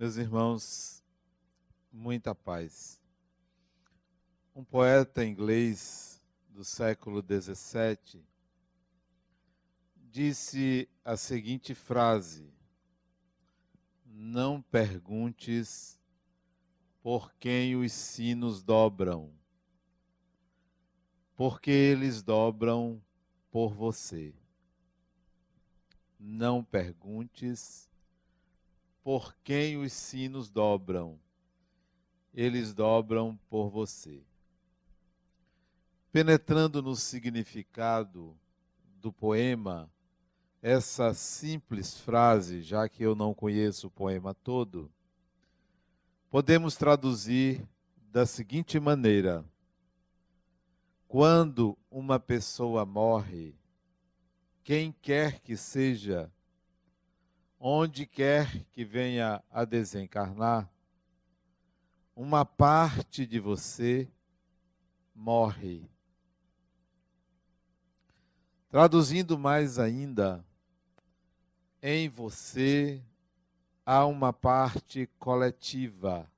Meus irmãos, muita paz. Um poeta inglês do século XVII disse a seguinte frase: Não perguntes por quem os sinos dobram, porque eles dobram por você. Não perguntes por quem os sinos dobram, eles dobram por você. Penetrando no significado do poema, essa simples frase, já que eu não conheço o poema todo, podemos traduzir da seguinte maneira: quando uma pessoa morre, quem quer que seja, onde quer que venha a desencarnar, uma parte de você morre. Traduzindo mais ainda, em você há uma parte coletiva.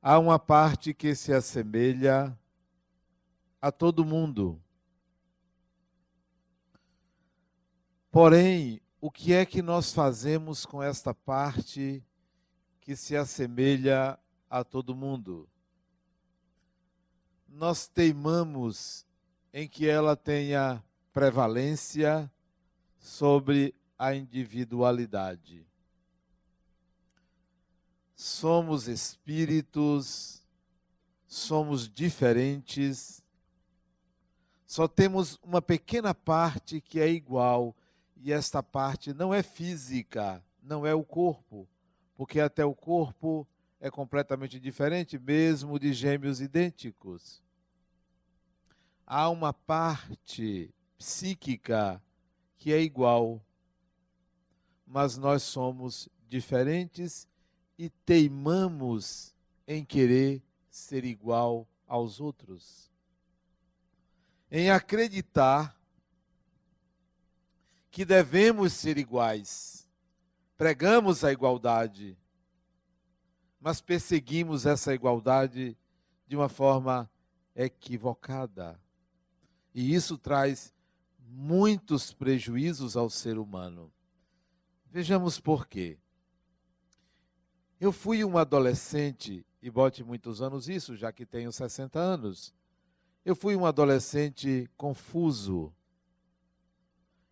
Há uma parte que se assemelha a todo mundo. Porém, o que é que nós fazemos com esta parte que se assemelha a todo mundo? Nós teimamos em que ela tenha prevalência sobre a individualidade. Somos espíritos, somos diferentes, só temos uma pequena parte que é igual e esta parte não é física, não é o corpo, porque até o corpo é completamente diferente, mesmo de gêmeos idênticos. Há uma parte psíquica que é igual, mas nós somos diferentes e teimamos em querer ser igual aos outros. Em acreditar que devemos ser iguais. Pregamos a igualdade, mas perseguimos essa igualdade de uma forma equivocada. E isso traz muitos prejuízos ao ser humano. Vejamos por quê. Eu fui um adolescente, e bote muitos anos isso, já que tenho 60 anos. Eu fui um adolescente confuso,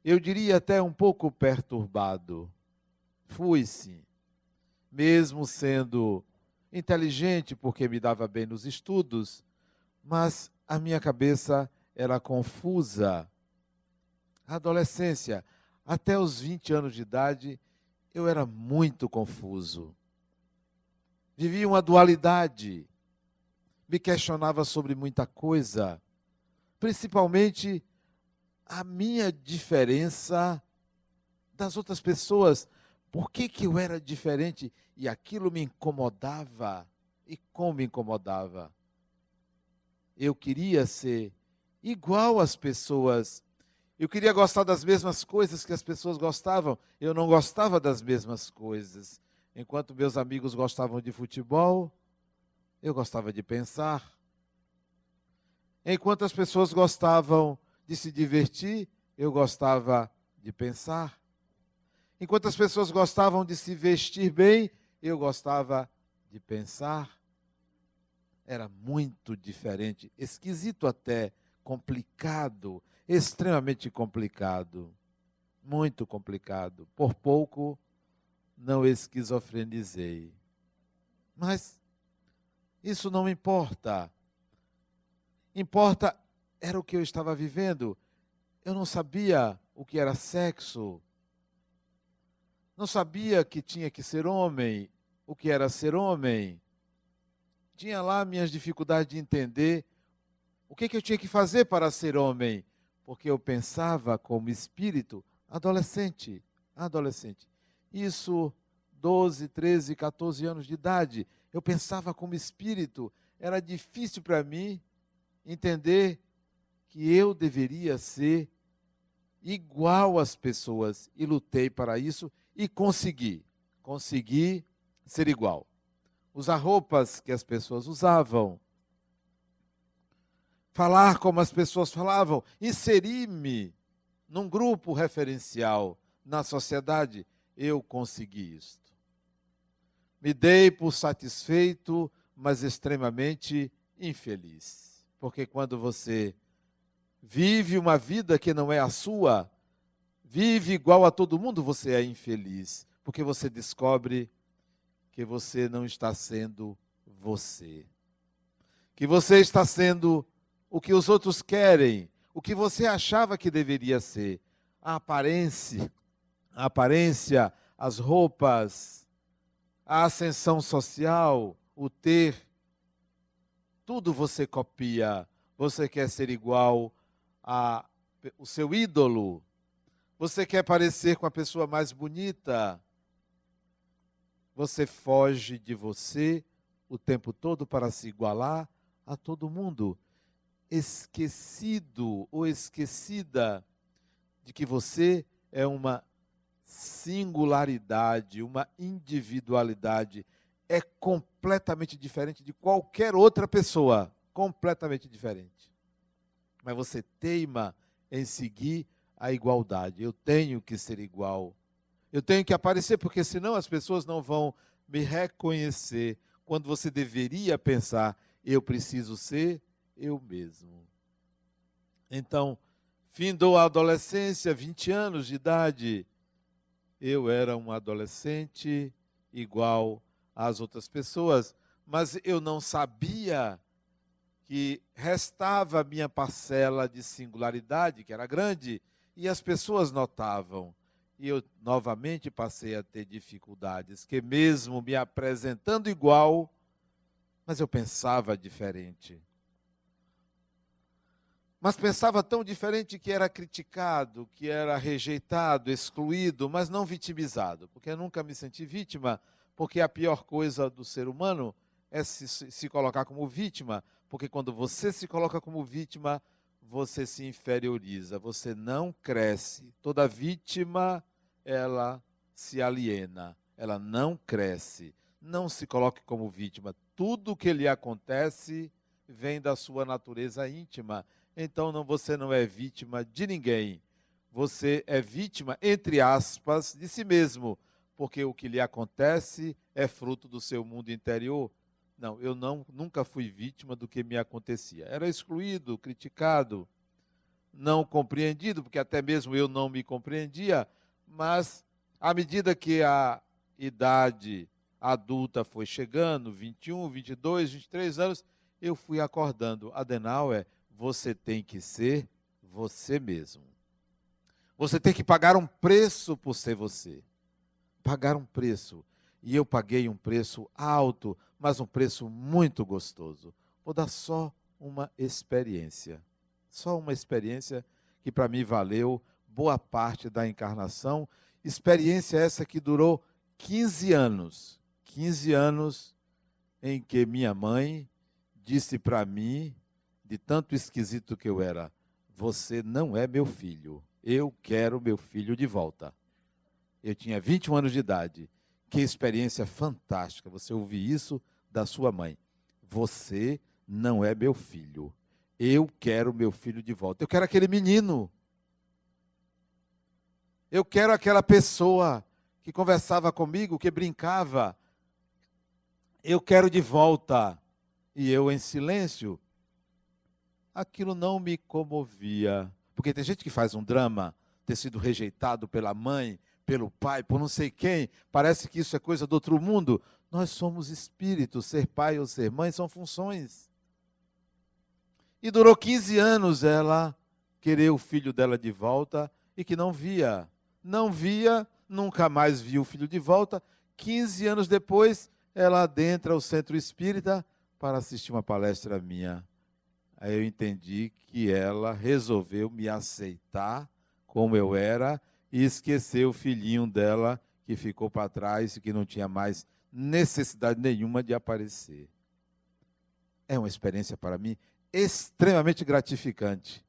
eu diria até um pouco perturbado. Fui sim, mesmo sendo inteligente porque me dava bem nos estudos, mas a minha cabeça era confusa. adolescência, até os 20 anos de idade, eu era muito confuso. Vivia uma dualidade. Me questionava sobre muita coisa, principalmente a minha diferença das outras pessoas. Por que, que eu era diferente? E aquilo me incomodava. E como me incomodava? Eu queria ser igual às pessoas. Eu queria gostar das mesmas coisas que as pessoas gostavam. Eu não gostava das mesmas coisas. Enquanto meus amigos gostavam de futebol, eu gostava de pensar. Enquanto as pessoas gostavam de se divertir, eu gostava de pensar. Enquanto as pessoas gostavam de se vestir bem, eu gostava de pensar. Era muito diferente, esquisito até, complicado, extremamente complicado. Muito complicado. Por pouco não esquizofrenizei. Mas isso não importa. Importa era o que eu estava vivendo. Eu não sabia o que era sexo. Não sabia que tinha que ser homem, o que era ser homem. Tinha lá minhas dificuldades de entender o que, que eu tinha que fazer para ser homem, porque eu pensava como espírito adolescente, adolescente. Isso 12, 13, 14 anos de idade. Eu pensava como espírito. Era difícil para mim entender que eu deveria ser igual às pessoas e lutei para isso e consegui. Consegui ser igual. Usar roupas que as pessoas usavam. Falar como as pessoas falavam. Inserir-me num grupo referencial na sociedade. Eu consegui isto. Me dei por satisfeito, mas extremamente infeliz. Porque quando você vive uma vida que não é a sua, vive igual a todo mundo, você é infeliz. Porque você descobre que você não está sendo você. Que você está sendo o que os outros querem, o que você achava que deveria ser. A aparência, a aparência, as roupas, a ascensão social, o ter, tudo você copia. Você quer ser igual a o seu ídolo. Você quer parecer com a pessoa mais bonita. Você foge de você o tempo todo para se igualar a todo mundo. Esquecido ou esquecida de que você é uma singularidade, uma individualidade. É completamente diferente de qualquer outra pessoa. Completamente diferente mas você teima em seguir a igualdade. Eu tenho que ser igual. Eu tenho que aparecer, porque senão as pessoas não vão me reconhecer quando você deveria pensar, eu preciso ser eu mesmo. Então, findou a adolescência, 20 anos de idade. Eu era um adolescente igual às outras pessoas, mas eu não sabia que restava a minha parcela de singularidade, que era grande, e as pessoas notavam. E eu novamente passei a ter dificuldades, que mesmo me apresentando igual, mas eu pensava diferente. Mas pensava tão diferente que era criticado, que era rejeitado, excluído, mas não vitimizado, porque eu nunca me senti vítima, porque a pior coisa do ser humano é se, se colocar como vítima, porque quando você se coloca como vítima, você se inferioriza, você não cresce. Toda vítima, ela se aliena, ela não cresce. Não se coloque como vítima. Tudo o que lhe acontece vem da sua natureza íntima. Então não, você não é vítima de ninguém. Você é vítima, entre aspas, de si mesmo, porque o que lhe acontece é fruto do seu mundo interior. Não, eu não, nunca fui vítima do que me acontecia. Era excluído, criticado, não compreendido, porque até mesmo eu não me compreendia, mas à medida que a idade adulta foi chegando, 21, 22, 23 anos, eu fui acordando. Adenauer, você tem que ser você mesmo. Você tem que pagar um preço por ser você. Pagar um preço. E eu paguei um preço alto mas um preço muito gostoso. Vou dar só uma experiência. Só uma experiência que para mim valeu boa parte da encarnação. Experiência essa que durou 15 anos. 15 anos em que minha mãe disse para mim, de tanto esquisito que eu era: Você não é meu filho. Eu quero meu filho de volta. Eu tinha 21 anos de idade. Que experiência fantástica você ouvir isso da sua mãe. Você não é meu filho. Eu quero meu filho de volta. Eu quero aquele menino. Eu quero aquela pessoa que conversava comigo, que brincava. Eu quero de volta. E eu em silêncio. Aquilo não me comovia. Porque tem gente que faz um drama, ter sido rejeitado pela mãe, pelo pai, por não sei quem. Parece que isso é coisa do outro mundo. Nós somos espíritos, ser pai ou ser mãe são funções. E durou 15 anos ela querer o filho dela de volta e que não via. Não via, nunca mais viu o filho de volta. 15 anos depois, ela adentra o centro espírita para assistir uma palestra minha. Aí eu entendi que ela resolveu me aceitar como eu era e esquecer o filhinho dela que ficou para trás e que não tinha mais necessidade nenhuma de aparecer. É uma experiência para mim extremamente gratificante.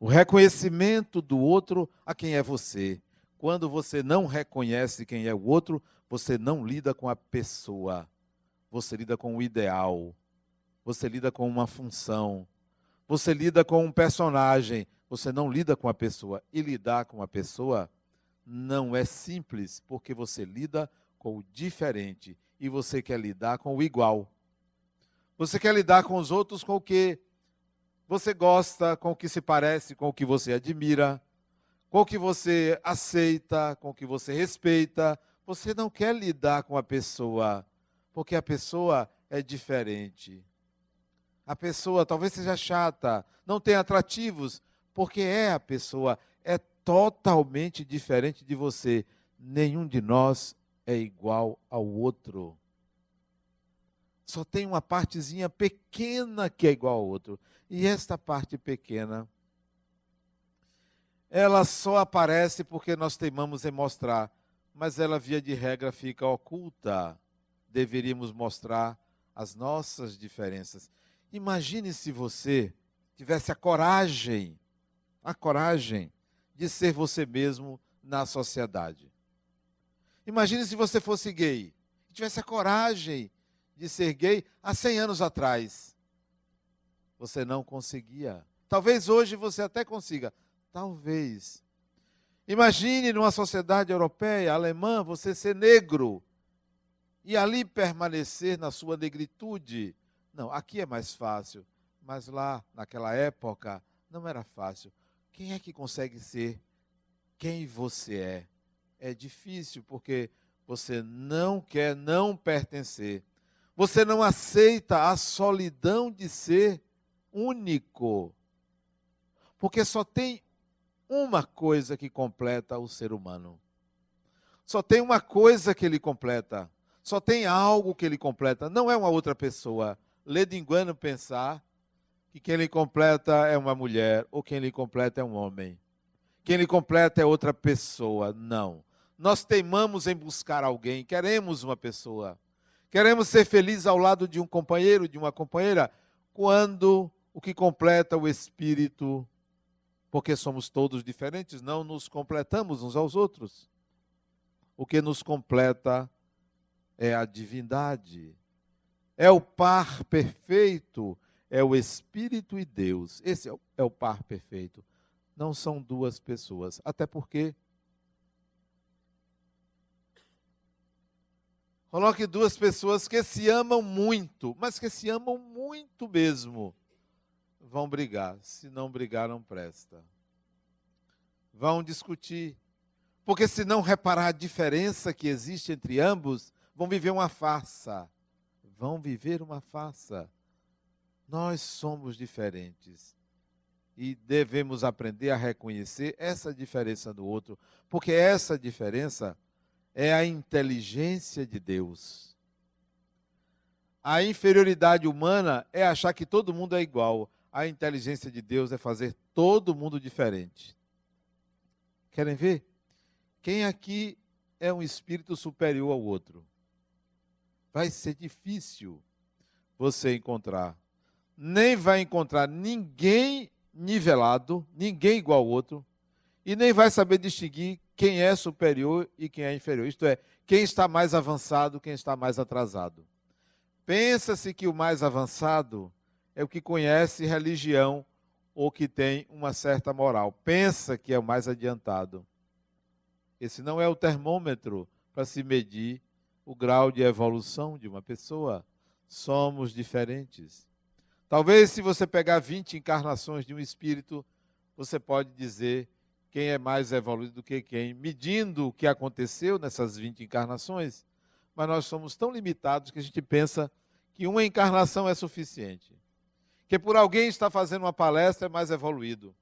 O reconhecimento do outro a quem é você, Quando você não reconhece quem é o outro, você não lida com a pessoa. Você lida com o ideal. Você lida com uma função. Você lida com um personagem. Você não lida com a pessoa. E lidar com a pessoa não é simples, porque você lida com o diferente e você quer lidar com o igual. Você quer lidar com os outros com o que você gosta, com o que se parece, com o que você admira, com o que você aceita, com o que você respeita. Você não quer lidar com a pessoa, porque a pessoa é diferente. A pessoa talvez seja chata, não tem atrativos, porque é a pessoa, é totalmente diferente de você. Nenhum de nós é igual ao outro só tem uma partezinha pequena que é igual ao outro. E esta parte pequena, ela só aparece porque nós teimamos em mostrar, mas ela, via de regra, fica oculta. Deveríamos mostrar as nossas diferenças. Imagine se você tivesse a coragem, a coragem de ser você mesmo na sociedade. Imagine se você fosse gay, tivesse a coragem de ser gay há 100 anos atrás. Você não conseguia. Talvez hoje você até consiga. Talvez. Imagine numa sociedade europeia, alemã, você ser negro e ali permanecer na sua negritude. Não, aqui é mais fácil, mas lá, naquela época, não era fácil. Quem é que consegue ser quem você é? É difícil porque você não quer não pertencer. Você não aceita a solidão de ser único. Porque só tem uma coisa que completa o ser humano. Só tem uma coisa que ele completa. Só tem algo que ele completa. Não é uma outra pessoa. Engano pensar que quem ele completa é uma mulher ou quem ele completa é um homem. Quem ele completa é outra pessoa. Não. Nós teimamos em buscar alguém, queremos uma pessoa. Queremos ser felizes ao lado de um companheiro, de uma companheira, quando o que completa o espírito, porque somos todos diferentes, não nos completamos uns aos outros. O que nos completa é a divindade, é o par perfeito, é o Espírito e Deus. Esse é o, é o par perfeito. Não são duas pessoas, até porque Coloque duas pessoas que se amam muito, mas que se amam muito mesmo. Vão brigar. Se não brigar, não presta. Vão discutir. Porque se não reparar a diferença que existe entre ambos, vão viver uma farsa. Vão viver uma farsa. Nós somos diferentes. E devemos aprender a reconhecer essa diferença do outro, porque essa diferença é a inteligência de Deus. A inferioridade humana é achar que todo mundo é igual. A inteligência de Deus é fazer todo mundo diferente. Querem ver? Quem aqui é um espírito superior ao outro? Vai ser difícil você encontrar. Nem vai encontrar ninguém nivelado, ninguém igual ao outro, e nem vai saber distinguir quem é superior e quem é inferior. Isto é, quem está mais avançado, quem está mais atrasado. Pensa-se que o mais avançado é o que conhece religião ou que tem uma certa moral. Pensa que é o mais adiantado. Esse não é o termômetro para se medir o grau de evolução de uma pessoa. Somos diferentes. Talvez, se você pegar 20 encarnações de um espírito, você pode dizer quem é mais evoluído do que quem, medindo o que aconteceu nessas 20 encarnações, mas nós somos tão limitados que a gente pensa que uma encarnação é suficiente. Que por alguém estar fazendo uma palestra é mais evoluído.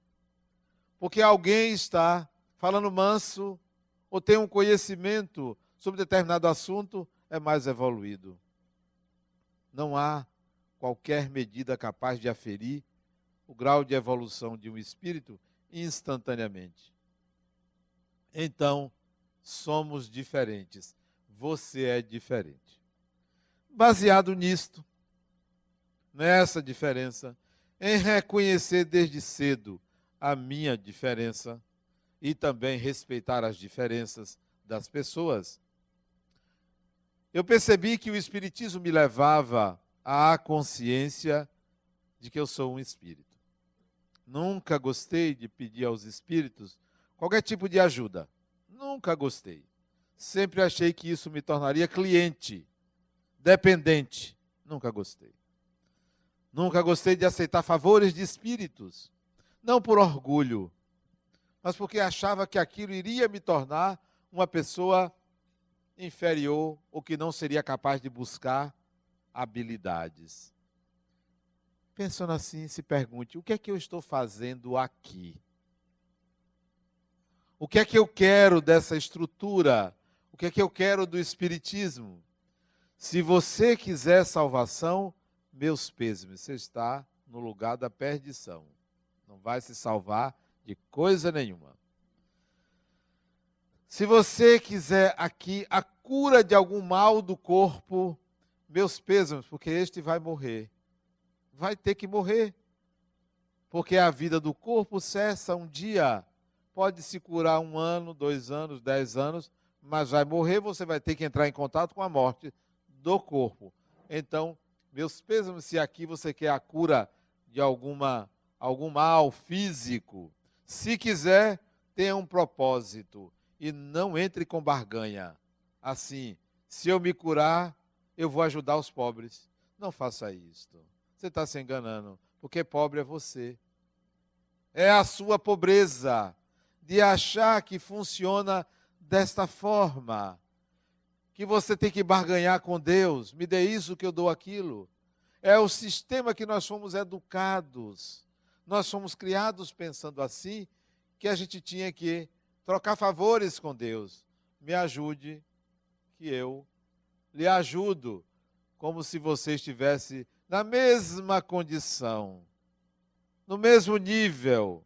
Porque alguém está falando manso ou tem um conhecimento sobre determinado assunto é mais evoluído. Não há qualquer medida capaz de aferir o grau de evolução de um espírito instantaneamente. Então, somos diferentes. Você é diferente. Baseado nisto, nessa diferença, em reconhecer desde cedo a minha diferença, e também respeitar as diferenças das pessoas, eu percebi que o Espiritismo me levava à consciência de que eu sou um espírito. Nunca gostei de pedir aos espíritos qualquer tipo de ajuda. Nunca gostei. Sempre achei que isso me tornaria cliente, dependente. Nunca gostei. Nunca gostei de aceitar favores de espíritos. Não por orgulho, mas porque achava que aquilo iria me tornar uma pessoa inferior ou que não seria capaz de buscar habilidades. Pensando assim, se pergunte: o que é que eu estou fazendo aqui? O que é que eu quero dessa estrutura? O que é que eu quero do Espiritismo? Se você quiser salvação, meus pêsames, você está no lugar da perdição. Não vai se salvar de coisa nenhuma. Se você quiser aqui a cura de algum mal do corpo, meus pêsames, porque este vai morrer. Vai ter que morrer. Porque a vida do corpo cessa um dia. Pode se curar um ano, dois anos, dez anos, mas vai morrer, você vai ter que entrar em contato com a morte do corpo. Então, meus pêsames, se aqui você quer a cura de alguma, algum mal físico, se quiser, tenha um propósito e não entre com barganha. Assim, se eu me curar, eu vou ajudar os pobres. Não faça isto. Você está se enganando, porque pobre é você. É a sua pobreza de achar que funciona desta forma. Que você tem que barganhar com Deus, me dê isso que eu dou aquilo. É o sistema que nós fomos educados. Nós fomos criados pensando assim, que a gente tinha que trocar favores com Deus. Me ajude, que eu lhe ajudo, como se você estivesse na mesma condição, no mesmo nível.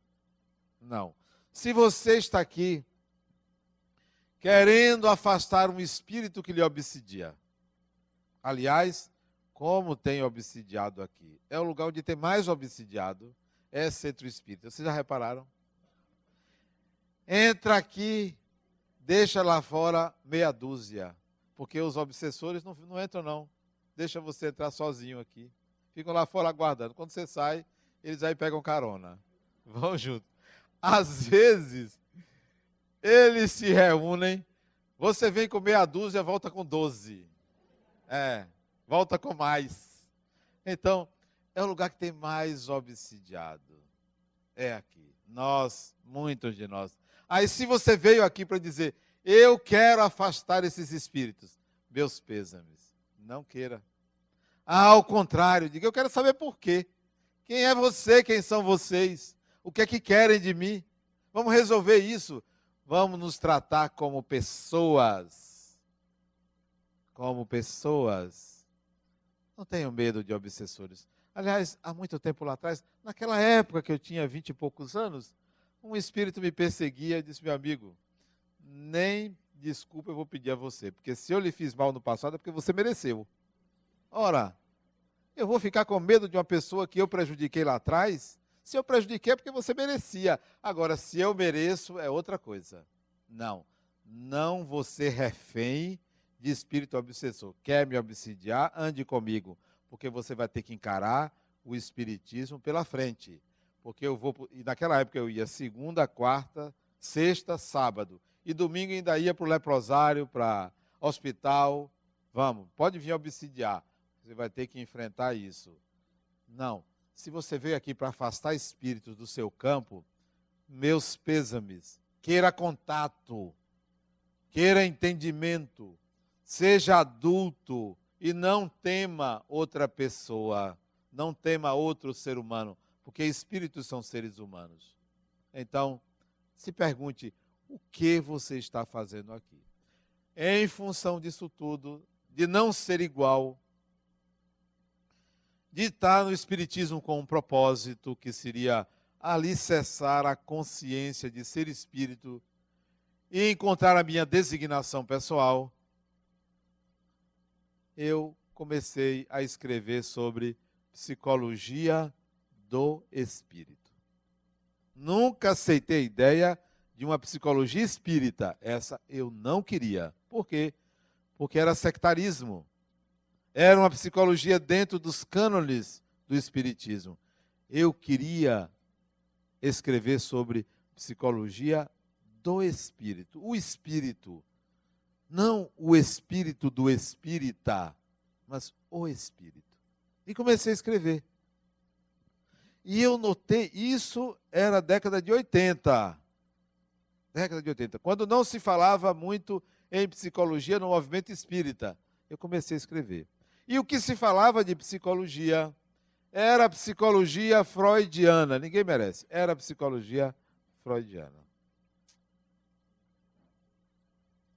Não. Se você está aqui querendo afastar um espírito que lhe obsidia, aliás, como tem obsidiado aqui, é o lugar onde tem mais obsidiado, é centro espírita. Vocês já repararam? Entra aqui, deixa lá fora meia dúzia. Porque os obsessores não, não entram, não. Deixa você entrar sozinho aqui. Ficam lá fora aguardando. Quando você sai, eles aí pegam carona. Vão junto. Às vezes, eles se reúnem. Você vem com meia dúzia, volta com doze. É, volta com mais. Então, é o lugar que tem mais obsidiado. É aqui. Nós, muitos de nós, Aí, se você veio aqui para dizer, eu quero afastar esses espíritos, meus pêsames, não queira. Ao contrário, diga, eu quero saber por quê. Quem é você? Quem são vocês? O que é que querem de mim? Vamos resolver isso. Vamos nos tratar como pessoas. Como pessoas. Não tenho medo de obsessores. Aliás, há muito tempo lá atrás, naquela época que eu tinha vinte e poucos anos, um espírito me perseguia e disse: Meu amigo, nem desculpa eu vou pedir a você, porque se eu lhe fiz mal no passado é porque você mereceu. Ora, eu vou ficar com medo de uma pessoa que eu prejudiquei lá atrás? Se eu prejudiquei é porque você merecia. Agora, se eu mereço, é outra coisa. Não. Não você refém de espírito obsessor. Quer me obsidiar? Ande comigo, porque você vai ter que encarar o espiritismo pela frente porque eu vou. E naquela época eu ia segunda, quarta, sexta, sábado. E domingo ainda ia para o leprosário, para hospital. Vamos, pode vir obsidiar. Você vai ter que enfrentar isso. Não. Se você veio aqui para afastar espíritos do seu campo, meus pêsames. Queira contato, queira entendimento, seja adulto e não tema outra pessoa, não tema outro ser humano porque espíritos são seres humanos. Então, se pergunte: o que você está fazendo aqui? Em função disso tudo, de não ser igual, de estar no Espiritismo com um propósito que seria alicerçar a consciência de ser espírito e encontrar a minha designação pessoal, eu comecei a escrever sobre psicologia do espírito. Nunca aceitei a ideia de uma psicologia espírita. Essa eu não queria. Por quê? Porque era sectarismo. Era uma psicologia dentro dos cânones do espiritismo. Eu queria escrever sobre psicologia do espírito. O espírito. Não o espírito do espírita, mas o espírito. E comecei a escrever. E eu notei, isso era década de 80. Década de 80. Quando não se falava muito em psicologia no movimento espírita, eu comecei a escrever. E o que se falava de psicologia era psicologia freudiana. Ninguém merece. Era psicologia freudiana.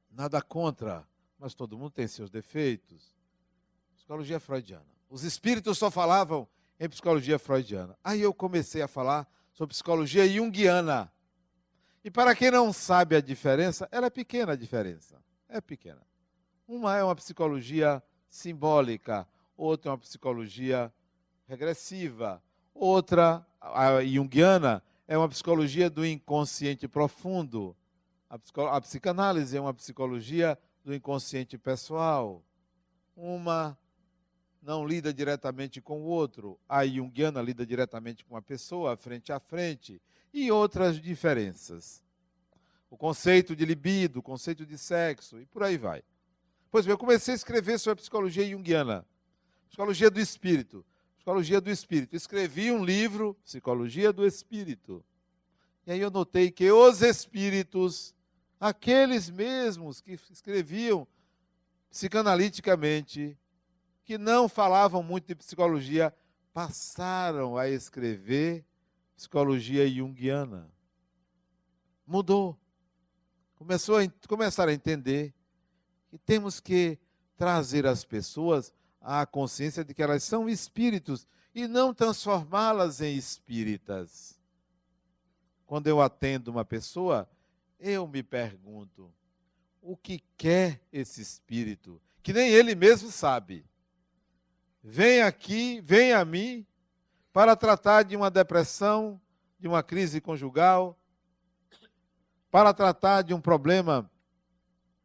Nada contra, mas todo mundo tem seus defeitos. Psicologia freudiana. Os espíritos só falavam em psicologia freudiana. Aí eu comecei a falar sobre psicologia junguiana. E para quem não sabe a diferença, ela é pequena a diferença. É pequena. Uma é uma psicologia simbólica, outra é uma psicologia regressiva, outra, a junguiana, é uma psicologia do inconsciente profundo. A, a psicanálise é uma psicologia do inconsciente pessoal. Uma não lida diretamente com o outro. A Jungiana lida diretamente com a pessoa, frente a frente, e outras diferenças. O conceito de libido, o conceito de sexo, e por aí vai. Pois bem, eu comecei a escrever sobre a psicologia junguiana, psicologia do espírito, psicologia do espírito. Escrevi um livro, Psicologia do Espírito. E aí eu notei que os espíritos, aqueles mesmos que escreviam psicanaliticamente, que não falavam muito de psicologia passaram a escrever psicologia junguiana. Mudou. Começou a, começaram a entender que temos que trazer as pessoas à consciência de que elas são espíritos e não transformá-las em espíritas. Quando eu atendo uma pessoa, eu me pergunto: o que quer esse espírito? Que nem ele mesmo sabe vem aqui, vem a mim, para tratar de uma depressão, de uma crise conjugal, para tratar de um problema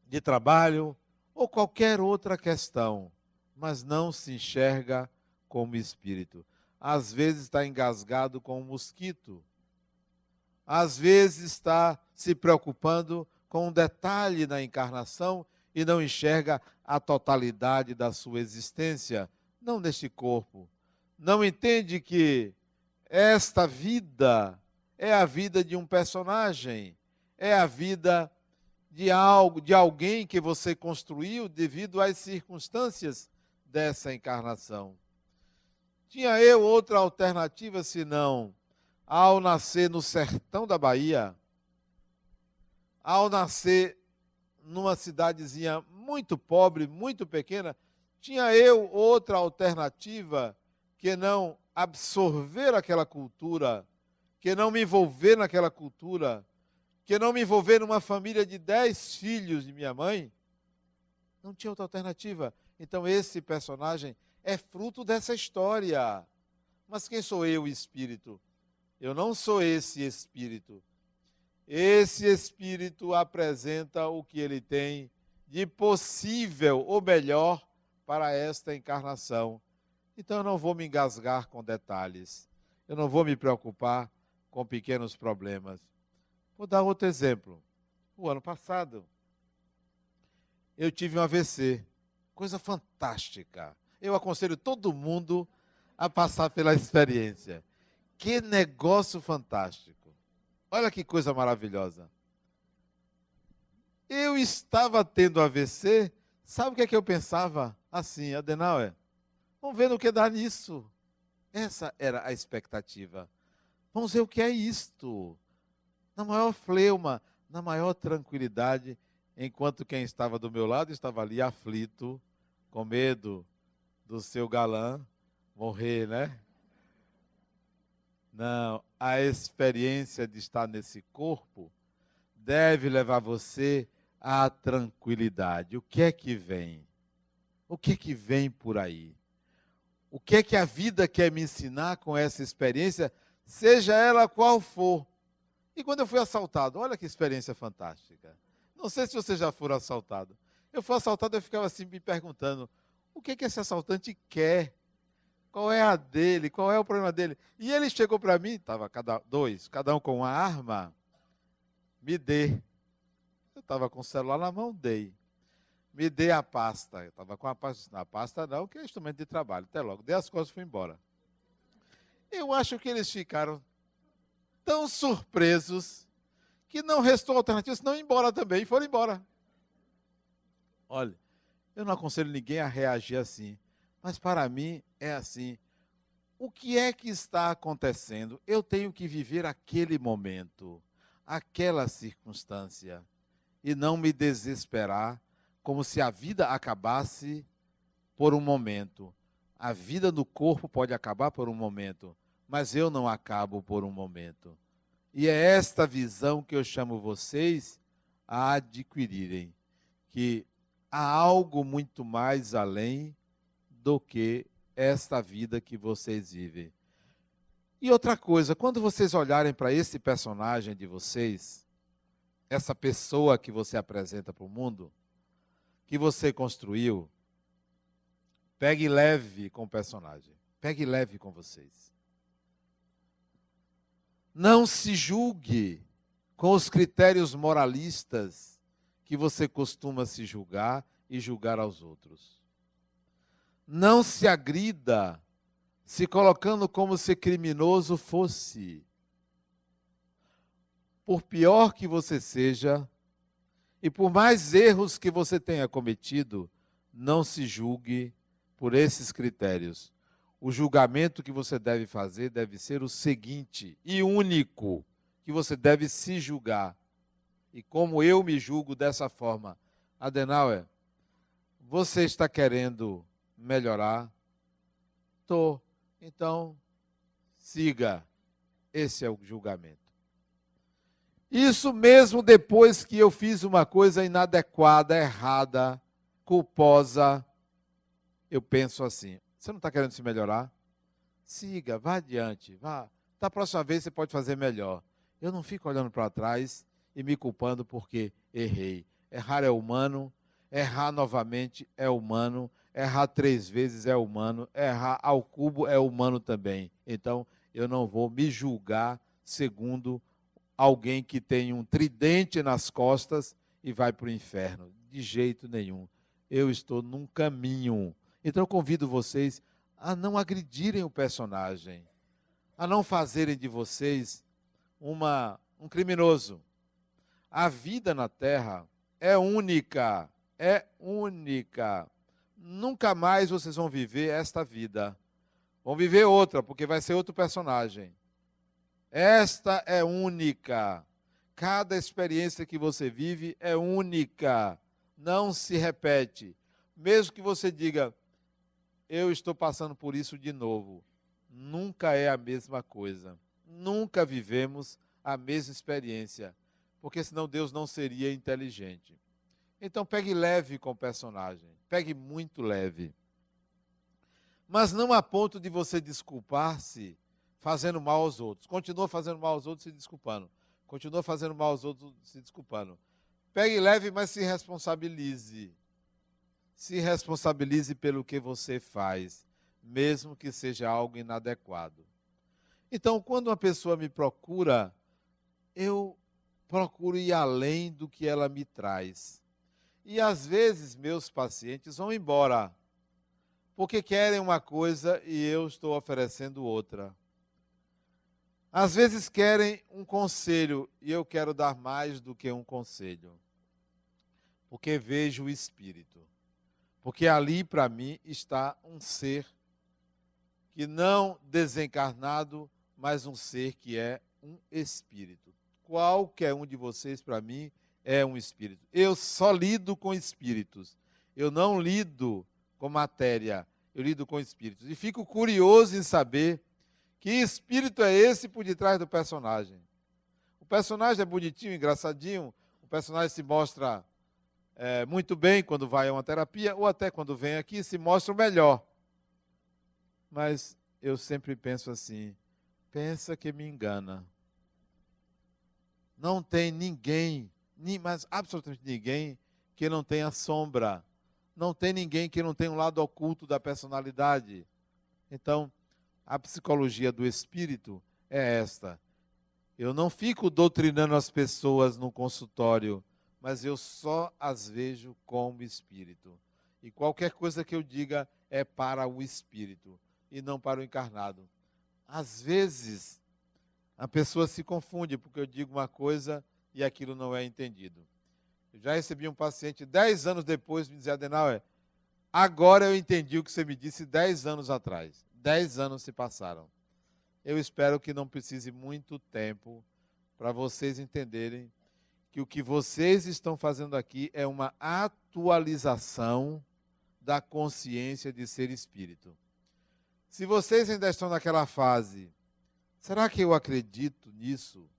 de trabalho ou qualquer outra questão, mas não se enxerga como espírito. Às vezes está engasgado com um mosquito. Às vezes está se preocupando com um detalhe na encarnação e não enxerga a totalidade da sua existência não neste corpo. Não entende que esta vida é a vida de um personagem, é a vida de algo, de alguém que você construiu devido às circunstâncias dessa encarnação. Tinha eu outra alternativa senão ao nascer no sertão da Bahia, ao nascer numa cidadezinha muito pobre, muito pequena, tinha eu outra alternativa que não absorver aquela cultura, que não me envolver naquela cultura, que não me envolver numa família de dez filhos de minha mãe? Não tinha outra alternativa. Então esse personagem é fruto dessa história. Mas quem sou eu, espírito? Eu não sou esse espírito. Esse espírito apresenta o que ele tem de possível, ou melhor, para esta encarnação. Então eu não vou me engasgar com detalhes. Eu não vou me preocupar com pequenos problemas. Vou dar outro exemplo. O ano passado, eu tive um AVC. Coisa fantástica. Eu aconselho todo mundo a passar pela experiência. Que negócio fantástico. Olha que coisa maravilhosa. Eu estava tendo AVC, sabe o que é que eu pensava? assim, Adenauer, vamos ver no que dá nisso. Essa era a expectativa. Vamos ver o que é isto. Na maior fleuma, na maior tranquilidade, enquanto quem estava do meu lado estava ali aflito, com medo do seu galã morrer, né? Não, a experiência de estar nesse corpo deve levar você à tranquilidade. O que é que vem? O que que vem por aí? O que é que a vida quer me ensinar com essa experiência, seja ela qual for? E quando eu fui assaltado, olha que experiência fantástica. Não sei se você já for assaltado. Eu fui assaltado, eu ficava assim me perguntando: o que, que esse assaltante quer? Qual é a dele? Qual é o problema dele? E ele chegou para mim, estava cada dois, cada um com uma arma, me dê. Eu estava com o celular na mão, dei. Me dê a pasta. Eu estava com a pasta. Na pasta não, que é instrumento de trabalho. Até logo. Dei as coisas e fui embora. Eu acho que eles ficaram tão surpresos que não restou alternativa senão ir embora também. E foram embora. Olha, eu não aconselho ninguém a reagir assim. Mas para mim é assim. O que é que está acontecendo? Eu tenho que viver aquele momento, aquela circunstância, e não me desesperar como se a vida acabasse por um momento. A vida do corpo pode acabar por um momento, mas eu não acabo por um momento. E é esta visão que eu chamo vocês a adquirirem, que há algo muito mais além do que esta vida que vocês vivem. E outra coisa, quando vocês olharem para esse personagem de vocês, essa pessoa que você apresenta para o mundo, que você construiu, pegue leve com o personagem. Pegue leve com vocês. Não se julgue com os critérios moralistas que você costuma se julgar e julgar aos outros. Não se agrida se colocando como se criminoso fosse. Por pior que você seja, e por mais erros que você tenha cometido, não se julgue por esses critérios o julgamento que você deve fazer deve ser o seguinte e único que você deve se julgar. E como eu me julgo dessa forma, Adenauer, você está querendo melhorar? Tô. Então, siga. Esse é o julgamento. Isso mesmo depois que eu fiz uma coisa inadequada, errada, culposa, eu penso assim: você não está querendo se melhorar? Siga, vá adiante, vá. Da próxima vez você pode fazer melhor. Eu não fico olhando para trás e me culpando porque errei. Errar é humano, errar novamente é humano, errar três vezes é humano, errar ao cubo é humano também. Então, eu não vou me julgar segundo alguém que tem um tridente nas costas e vai para o inferno. De jeito nenhum. Eu estou num caminho então eu convido vocês a não agredirem o personagem, a não fazerem de vocês uma, um criminoso. A vida na terra é única, é única. Nunca mais vocês vão viver esta vida. Vão viver outra, porque vai ser outro personagem. Esta é única. Cada experiência que você vive é única. Não se repete. Mesmo que você diga, eu estou passando por isso de novo. Nunca é a mesma coisa. Nunca vivemos a mesma experiência, porque senão Deus não seria inteligente. Então pegue leve com o personagem, pegue muito leve. Mas não a ponto de você desculpar-se fazendo mal aos outros. Continua fazendo mal aos outros se desculpando. Continua fazendo mal aos outros se desculpando. Pegue leve, mas se responsabilize se responsabilize pelo que você faz, mesmo que seja algo inadequado. Então, quando uma pessoa me procura, eu procuro ir além do que ela me traz. E às vezes meus pacientes vão embora porque querem uma coisa e eu estou oferecendo outra. Às vezes querem um conselho e eu quero dar mais do que um conselho, porque vejo o espírito. Porque ali para mim está um ser que não desencarnado, mas um ser que é um espírito. Qualquer um de vocês para mim é um espírito. Eu só lido com espíritos. Eu não lido com matéria, eu lido com espíritos. E fico curioso em saber que espírito é esse por detrás do personagem. O personagem é bonitinho, engraçadinho, o personagem se mostra é, muito bem quando vai a uma terapia, ou até quando vem aqui, se mostra o melhor. Mas eu sempre penso assim: pensa que me engana. Não tem ninguém, mas absolutamente ninguém, que não tenha sombra. Não tem ninguém que não tenha um lado oculto da personalidade. Então, a psicologia do espírito é esta. Eu não fico doutrinando as pessoas no consultório, mas eu só as vejo como espírito. E qualquer coisa que eu diga é para o espírito e não para o encarnado. Às vezes, a pessoa se confunde porque eu digo uma coisa e aquilo não é entendido. Eu já recebi um paciente dez anos depois me dizer, Adenauer, agora eu entendi o que você me disse dez anos atrás. Dez anos se passaram. Eu espero que não precise muito tempo para vocês entenderem que o que vocês estão fazendo aqui é uma atualização da consciência de ser espírito. Se vocês ainda estão naquela fase, será que eu acredito nisso?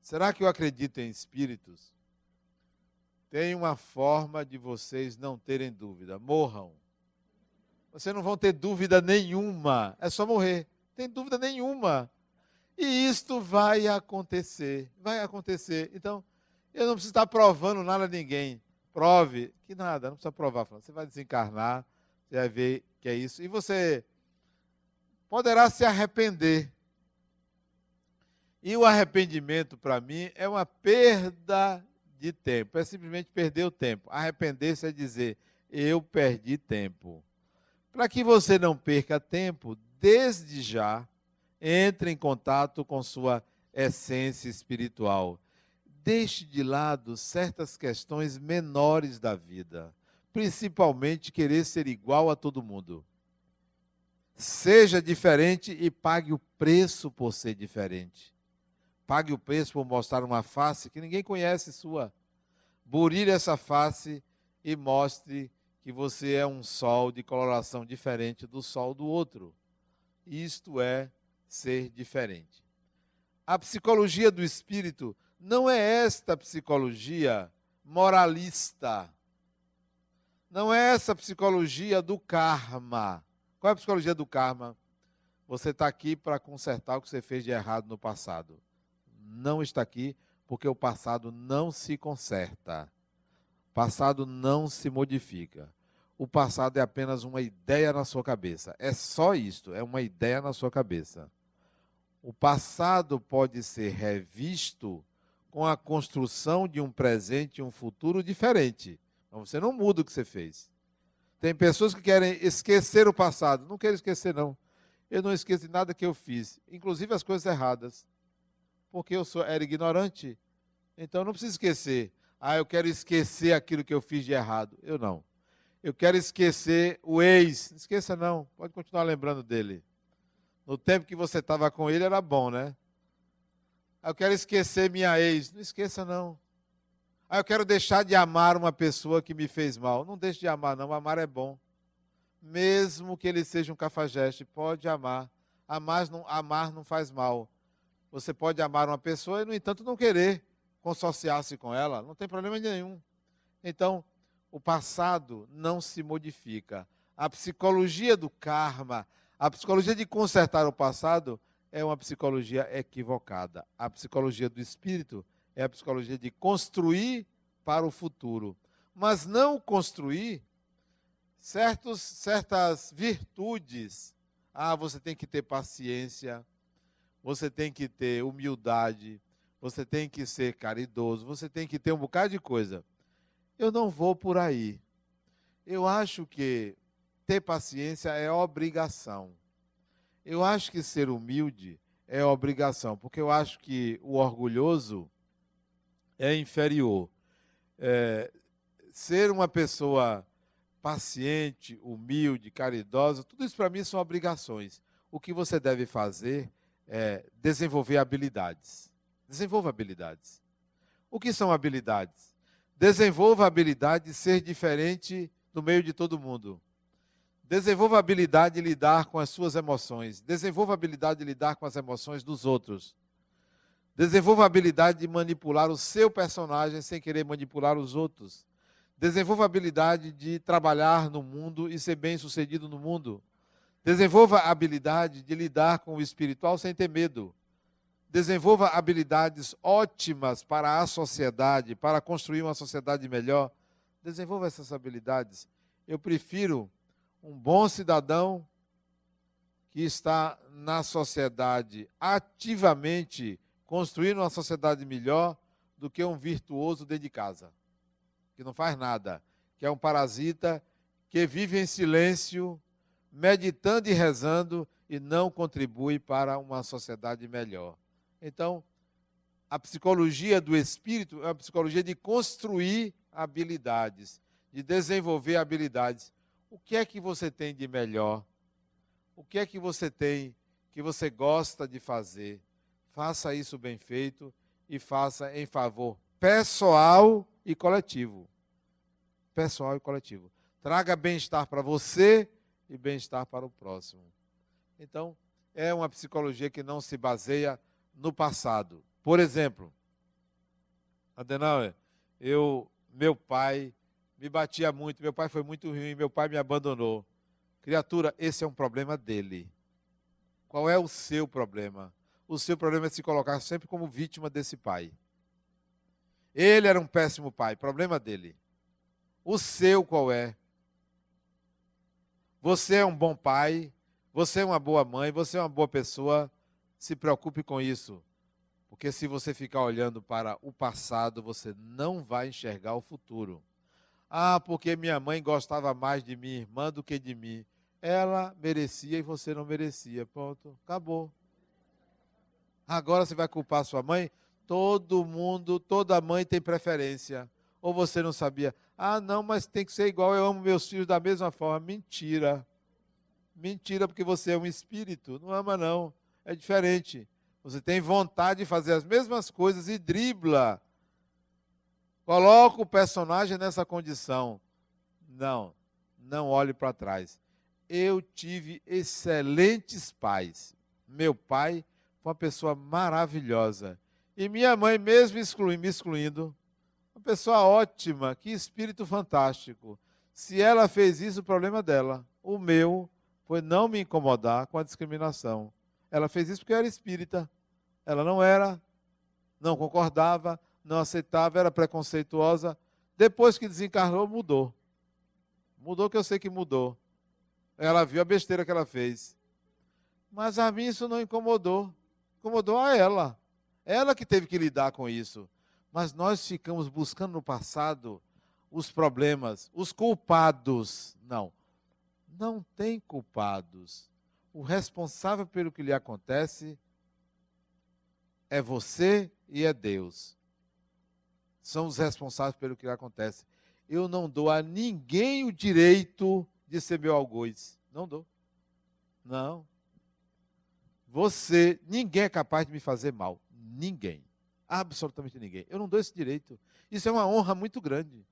Será que eu acredito em espíritos? Tem uma forma de vocês não terem dúvida: morram. Vocês não vão ter dúvida nenhuma, é só morrer. Tem dúvida nenhuma. E isto vai acontecer, vai acontecer. Então, eu não preciso estar provando nada a ninguém. Prove que nada, não precisa provar. Você vai desencarnar, você vai ver que é isso. E você poderá se arrepender. E o arrependimento, para mim, é uma perda de tempo. É simplesmente perder o tempo. Arrepender-se é dizer, eu perdi tempo. Para que você não perca tempo, desde já, entre em contato com sua essência espiritual. Deixe de lado certas questões menores da vida, principalmente querer ser igual a todo mundo. Seja diferente e pague o preço por ser diferente. Pague o preço por mostrar uma face que ninguém conhece sua. Burilhe essa face e mostre que você é um sol de coloração diferente do sol do outro. Isto é ser diferente. A psicologia do espírito não é esta psicologia moralista. Não é essa psicologia do karma qual é a psicologia do karma? Você está aqui para consertar o que você fez de errado no passado. Não está aqui porque o passado não se conserta. Passado não se modifica. O passado é apenas uma ideia na sua cabeça. É só isto, é uma ideia na sua cabeça. O passado pode ser revisto com a construção de um presente e um futuro diferente. Mas você não muda o que você fez. Tem pessoas que querem esquecer o passado. Não quero esquecer, não. Eu não esqueço de nada que eu fiz, inclusive as coisas erradas. Porque eu sou, era ignorante. Então não preciso esquecer. Ah, eu quero esquecer aquilo que eu fiz de errado. Eu não. Eu quero esquecer o ex. Não esqueça, não. Pode continuar lembrando dele. No tempo que você estava com ele era bom, né? Ah, eu quero esquecer minha ex. Não esqueça, não. Ah, eu quero deixar de amar uma pessoa que me fez mal. Não deixe de amar, não. Amar é bom. Mesmo que ele seja um cafajeste, pode amar. Amar não, amar não faz mal. Você pode amar uma pessoa e, no entanto, não querer consorciar-se com ela. Não tem problema nenhum. Então, o passado não se modifica. A psicologia do karma, a psicologia de consertar o passado, é uma psicologia equivocada. A psicologia do espírito é a psicologia de construir para o futuro. Mas não construir certos, certas virtudes. Ah, você tem que ter paciência, você tem que ter humildade, você tem que ser caridoso, você tem que ter um bocado de coisa. Eu não vou por aí. Eu acho que ter paciência é obrigação. Eu acho que ser humilde é obrigação, porque eu acho que o orgulhoso é inferior. É, ser uma pessoa paciente, humilde, caridosa, tudo isso para mim são obrigações. O que você deve fazer é desenvolver habilidades. Desenvolva habilidades. O que são habilidades? Desenvolva a habilidade de ser diferente no meio de todo mundo. Desenvolva a habilidade de lidar com as suas emoções. Desenvolva a habilidade de lidar com as emoções dos outros. Desenvolva a habilidade de manipular o seu personagem sem querer manipular os outros. Desenvolva a habilidade de trabalhar no mundo e ser bem-sucedido no mundo. Desenvolva a habilidade de lidar com o espiritual sem ter medo. Desenvolva habilidades ótimas para a sociedade, para construir uma sociedade melhor. Desenvolva essas habilidades. Eu prefiro um bom cidadão que está na sociedade ativamente construindo uma sociedade melhor do que um virtuoso dentro de casa, que não faz nada, que é um parasita que vive em silêncio, meditando e rezando e não contribui para uma sociedade melhor. Então, a psicologia do espírito é a psicologia de construir habilidades, de desenvolver habilidades. O que é que você tem de melhor? O que é que você tem que você gosta de fazer? Faça isso bem feito e faça em favor pessoal e coletivo. Pessoal e coletivo. Traga bem-estar para você e bem-estar para o próximo. Então, é uma psicologia que não se baseia no passado. Por exemplo, Adenauer, eu, meu pai me batia muito, meu pai foi muito ruim, meu pai me abandonou. Criatura, esse é um problema dele. Qual é o seu problema? O seu problema é se colocar sempre como vítima desse pai. Ele era um péssimo pai, problema dele. O seu qual é? Você é um bom pai, você é uma boa mãe, você é uma boa pessoa, se preocupe com isso. Porque se você ficar olhando para o passado, você não vai enxergar o futuro. Ah, porque minha mãe gostava mais de minha irmã do que de mim. Ela merecia e você não merecia. Pronto, acabou. Agora você vai culpar sua mãe? Todo mundo, toda mãe tem preferência. Ou você não sabia? Ah, não, mas tem que ser igual. Eu amo meus filhos da mesma forma. Mentira. Mentira, porque você é um espírito. Não ama, não é diferente. Você tem vontade de fazer as mesmas coisas e dribla. Coloca o personagem nessa condição. Não, não olhe para trás. Eu tive excelentes pais. Meu pai foi uma pessoa maravilhosa. E minha mãe, mesmo excluindo, me excluindo, uma pessoa ótima, que espírito fantástico. Se ela fez isso, o problema dela. O meu foi não me incomodar com a discriminação. Ela fez isso porque era espírita. Ela não era, não concordava, não aceitava, era preconceituosa. Depois que desencarnou, mudou. Mudou que eu sei que mudou. Ela viu a besteira que ela fez. Mas a mim isso não incomodou. Incomodou a ela. Ela que teve que lidar com isso. Mas nós ficamos buscando no passado os problemas, os culpados. Não. Não tem culpados o responsável pelo que lhe acontece é você e é Deus. São os responsáveis pelo que lhe acontece. Eu não dou a ninguém o direito de ser meu algoz. Não dou. Não. Você, ninguém é capaz de me fazer mal. Ninguém. Absolutamente ninguém. Eu não dou esse direito. Isso é uma honra muito grande.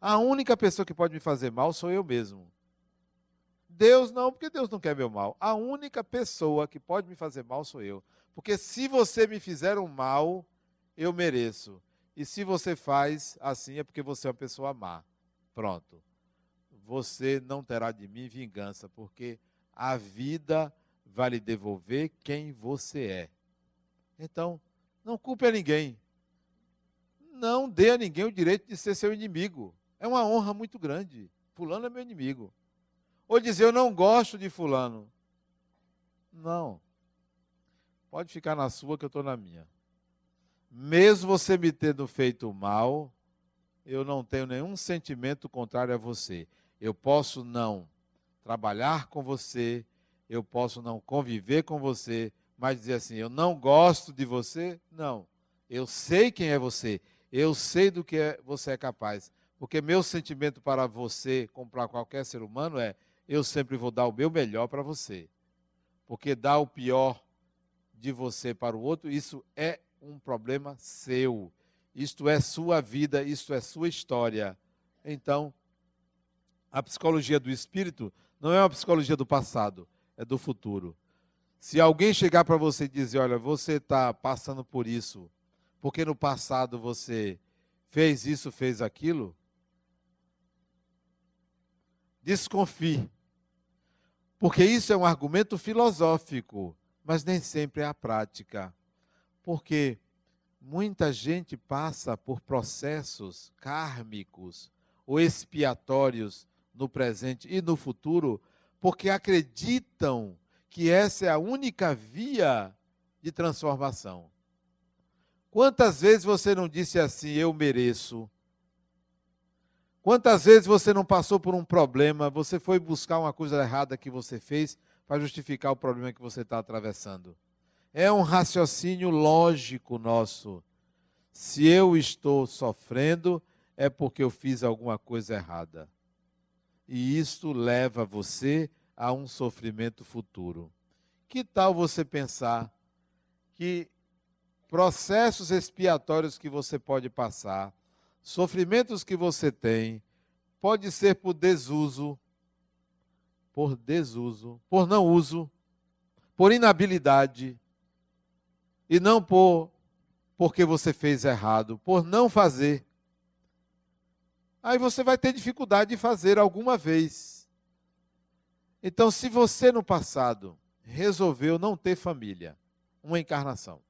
A única pessoa que pode me fazer mal sou eu mesmo. Deus não, porque Deus não quer meu mal. A única pessoa que pode me fazer mal sou eu. Porque se você me fizer um mal, eu mereço. E se você faz assim, é porque você é uma pessoa má. Pronto. Você não terá de mim vingança, porque a vida vai lhe devolver quem você é. Então, não culpe a ninguém. Não dê a ninguém o direito de ser seu inimigo. É uma honra muito grande. Fulano é meu inimigo. Ou dizer, eu não gosto de fulano. Não. Pode ficar na sua que eu estou na minha. Mesmo você me tendo feito mal, eu não tenho nenhum sentimento contrário a você. Eu posso não trabalhar com você, eu posso não conviver com você, mas dizer assim, eu não gosto de você, não. Eu sei quem é você, eu sei do que é, você é capaz. Porque meu sentimento para você, como para qualquer ser humano, é eu sempre vou dar o meu melhor para você. Porque dar o pior de você para o outro, isso é um problema seu. Isto é sua vida, isto é sua história. Então, a psicologia do espírito não é uma psicologia do passado, é do futuro. Se alguém chegar para você e dizer, olha, você está passando por isso, porque no passado você fez isso, fez aquilo, desconfie. Porque isso é um argumento filosófico, mas nem sempre é a prática. Porque muita gente passa por processos kármicos ou expiatórios no presente e no futuro, porque acreditam que essa é a única via de transformação. Quantas vezes você não disse assim, eu mereço? Quantas vezes você não passou por um problema, você foi buscar uma coisa errada que você fez para justificar o problema que você está atravessando? É um raciocínio lógico nosso. Se eu estou sofrendo, é porque eu fiz alguma coisa errada. E isso leva você a um sofrimento futuro. Que tal você pensar que processos expiatórios que você pode passar, sofrimentos que você tem, pode ser por desuso, por desuso, por não uso, por inabilidade, e não por porque você fez errado, por não fazer. Aí você vai ter dificuldade de fazer alguma vez. Então, se você no passado resolveu não ter família, uma encarnação.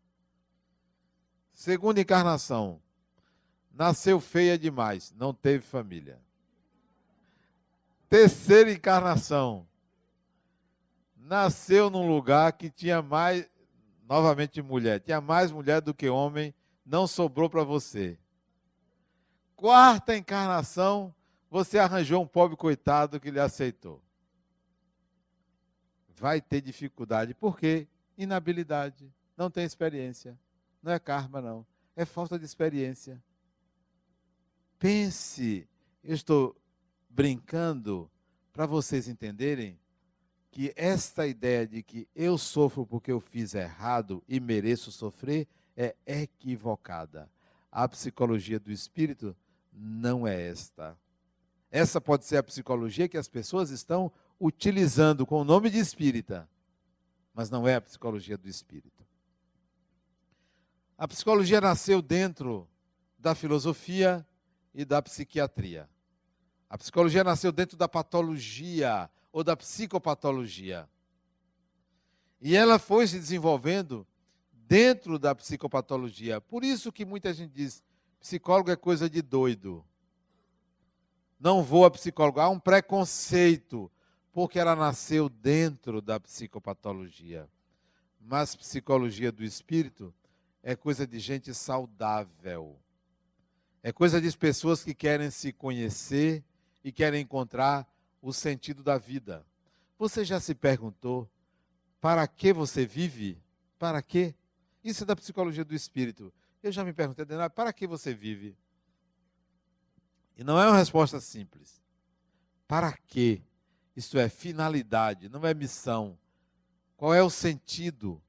Segunda encarnação, nasceu feia demais, não teve família. Terceira encarnação, nasceu num lugar que tinha mais, novamente mulher, tinha mais mulher do que homem, não sobrou para você. Quarta encarnação, você arranjou um pobre coitado que lhe aceitou. Vai ter dificuldade. Por quê? Inabilidade. Não tem experiência. Não é karma, não. É falta de experiência. Pense, eu estou brincando para vocês entenderem que esta ideia de que eu sofro porque eu fiz errado e mereço sofrer é equivocada. A psicologia do espírito não é esta. Essa pode ser a psicologia que as pessoas estão utilizando com o nome de espírita, mas não é a psicologia do espírito. A psicologia nasceu dentro da filosofia e da psiquiatria. A psicologia nasceu dentro da patologia ou da psicopatologia. E ela foi se desenvolvendo dentro da psicopatologia. Por isso que muita gente diz: psicólogo é coisa de doido. Não vou a psicólogo. Há um preconceito, porque ela nasceu dentro da psicopatologia. Mas psicologia do espírito é coisa de gente saudável. É coisa de pessoas que querem se conhecer e querem encontrar o sentido da vida. Você já se perguntou para que você vive? Para quê? Isso é da psicologia do espírito. Eu já me perguntei, para que você vive? E não é uma resposta simples. Para quê? Isso é finalidade, não é missão. Qual é o sentido?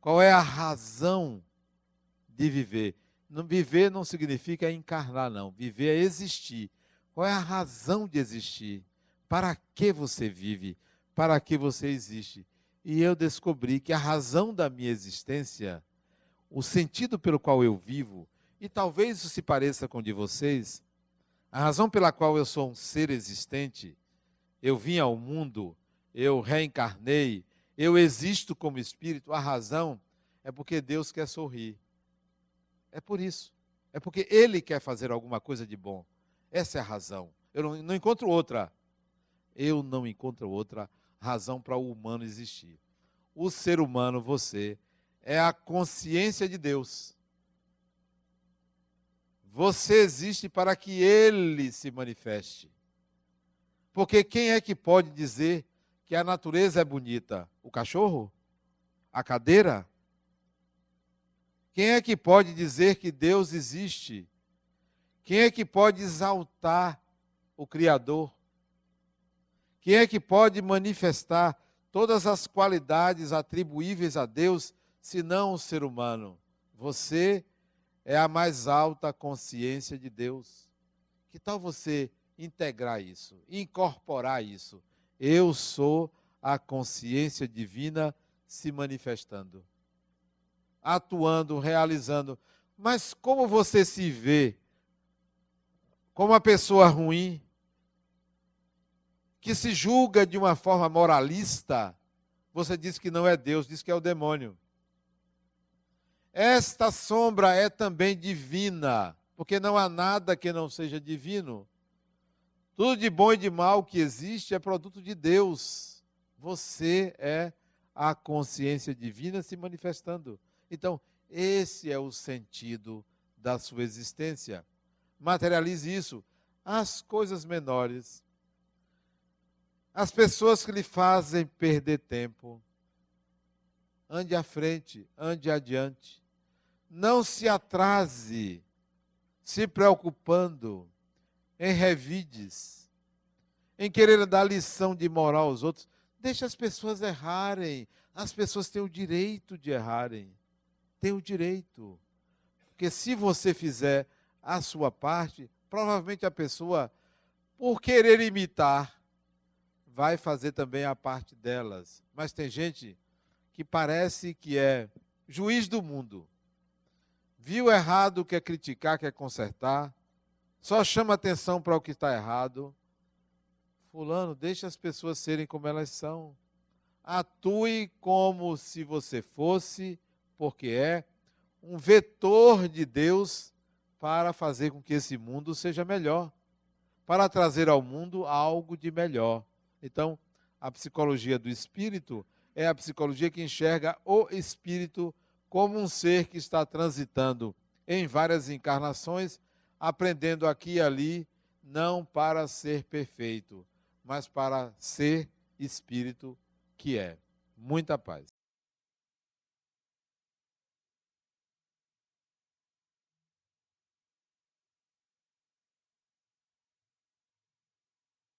Qual é a razão de viver? Viver não significa encarnar, não. Viver é existir. Qual é a razão de existir? Para que você vive? Para que você existe? E eu descobri que a razão da minha existência, o sentido pelo qual eu vivo, e talvez isso se pareça com o de vocês, a razão pela qual eu sou um ser existente, eu vim ao mundo, eu reencarnei, eu existo como espírito, a razão é porque Deus quer sorrir. É por isso. É porque Ele quer fazer alguma coisa de bom. Essa é a razão. Eu não, não encontro outra eu não encontro outra razão para o humano existir. O ser humano, você, é a consciência de Deus. Você existe para que ele se manifeste. Porque quem é que pode dizer que a natureza é bonita? O cachorro? A cadeira? Quem é que pode dizer que Deus existe? Quem é que pode exaltar o Criador? Quem é que pode manifestar todas as qualidades atribuíveis a Deus, senão o ser humano? Você é a mais alta consciência de Deus. Que tal você integrar isso, incorporar isso? Eu sou a consciência divina se manifestando, atuando, realizando. Mas como você se vê como uma pessoa ruim, que se julga de uma forma moralista, você diz que não é Deus, diz que é o demônio. Esta sombra é também divina, porque não há nada que não seja divino. Tudo de bom e de mal que existe é produto de Deus. Você é a consciência divina se manifestando. Então, esse é o sentido da sua existência. Materialize isso. As coisas menores, as pessoas que lhe fazem perder tempo, ande à frente, ande adiante. Não se atrase se preocupando em revides, em querer dar lição de moral aos outros. Deixe as pessoas errarem. As pessoas têm o direito de errarem. O direito. Porque se você fizer a sua parte, provavelmente a pessoa, por querer imitar, vai fazer também a parte delas. Mas tem gente que parece que é juiz do mundo. Viu errado, quer criticar, quer consertar, só chama atenção para o que está errado. Fulano, deixe as pessoas serem como elas são. Atue como se você fosse, porque é um vetor de Deus para fazer com que esse mundo seja melhor, para trazer ao mundo algo de melhor. Então, a psicologia do espírito é a psicologia que enxerga o espírito como um ser que está transitando em várias encarnações, aprendendo aqui e ali, não para ser perfeito, mas para ser espírito que é. Muita paz.